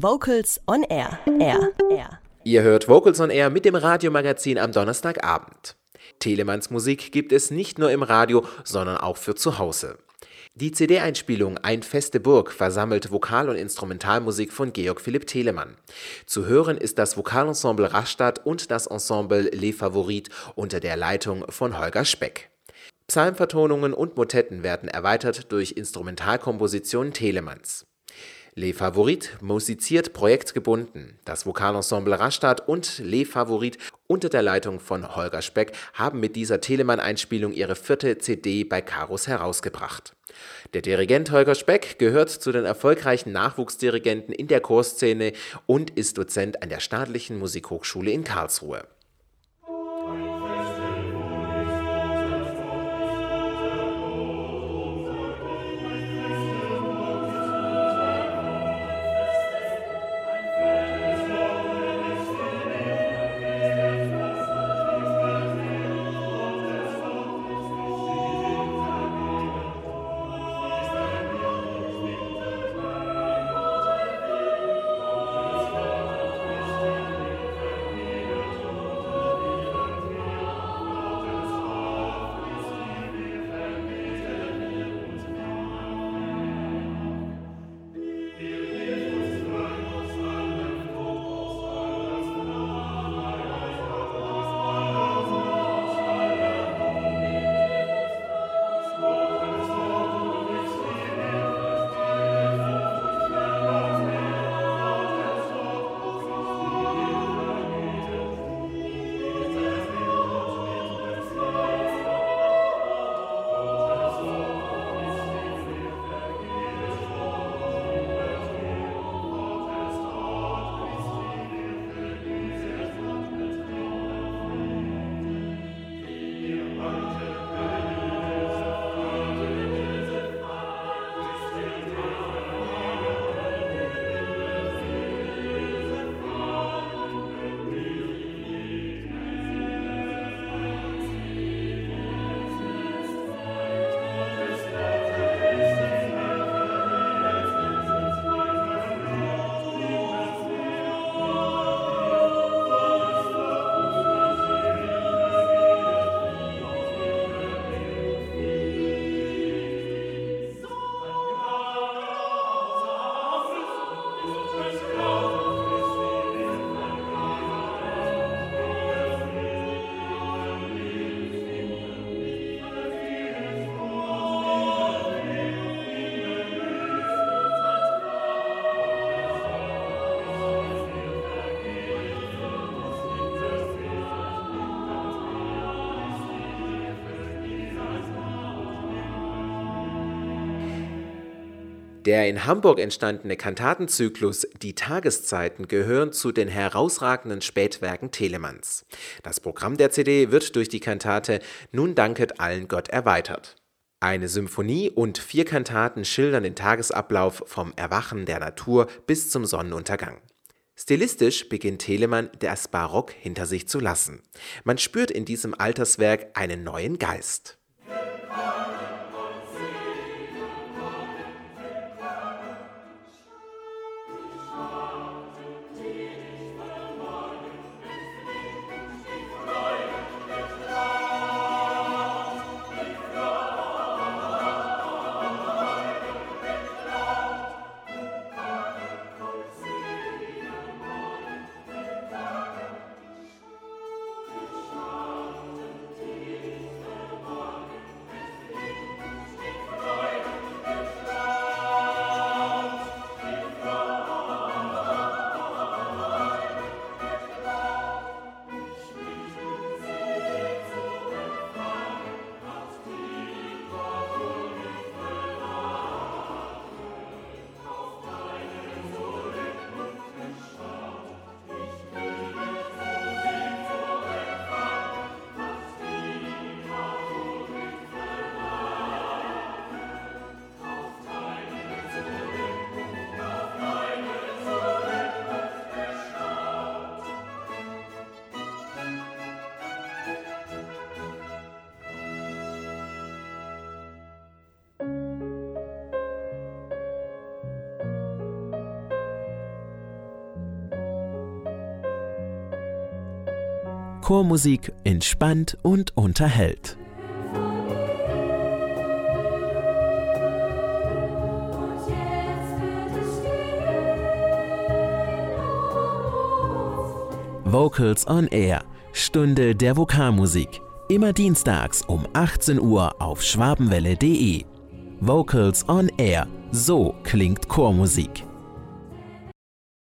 Vocals on Air. Air. Air. Ihr hört Vocals on Air mit dem Radiomagazin am Donnerstagabend. Telemanns Musik gibt es nicht nur im Radio, sondern auch für zu Hause. Die CD-Einspielung Ein feste Burg versammelt Vokal- und Instrumentalmusik von Georg Philipp Telemann. Zu hören ist das Vokalensemble Rastatt und das Ensemble Les Favorites unter der Leitung von Holger Speck. Psalmvertonungen und Motetten werden erweitert durch Instrumentalkompositionen Telemanns. Les Favorites musiziert projektgebunden. Das Vokalensemble Rastatt und Les Favorites unter der Leitung von Holger Speck haben mit dieser Telemann-Einspielung ihre vierte CD bei Karus herausgebracht. Der Dirigent Holger Speck gehört zu den erfolgreichen Nachwuchsdirigenten in der Chorszene und ist Dozent an der Staatlichen Musikhochschule in Karlsruhe. Der in Hamburg entstandene Kantatenzyklus Die Tageszeiten gehören zu den herausragenden Spätwerken Telemanns. Das Programm der CD wird durch die Kantate Nun danket allen Gott erweitert. Eine Symphonie und vier Kantaten schildern den Tagesablauf vom Erwachen der Natur bis zum Sonnenuntergang. Stilistisch beginnt Telemann das Barock hinter sich zu lassen. Man spürt in diesem Alterswerk einen neuen Geist. Chormusik entspannt und unterhält. Vocals on Air, Stunde der Vokalmusik. Immer dienstags um 18 Uhr auf schwabenwelle.de. Vocals on Air, so klingt Chormusik.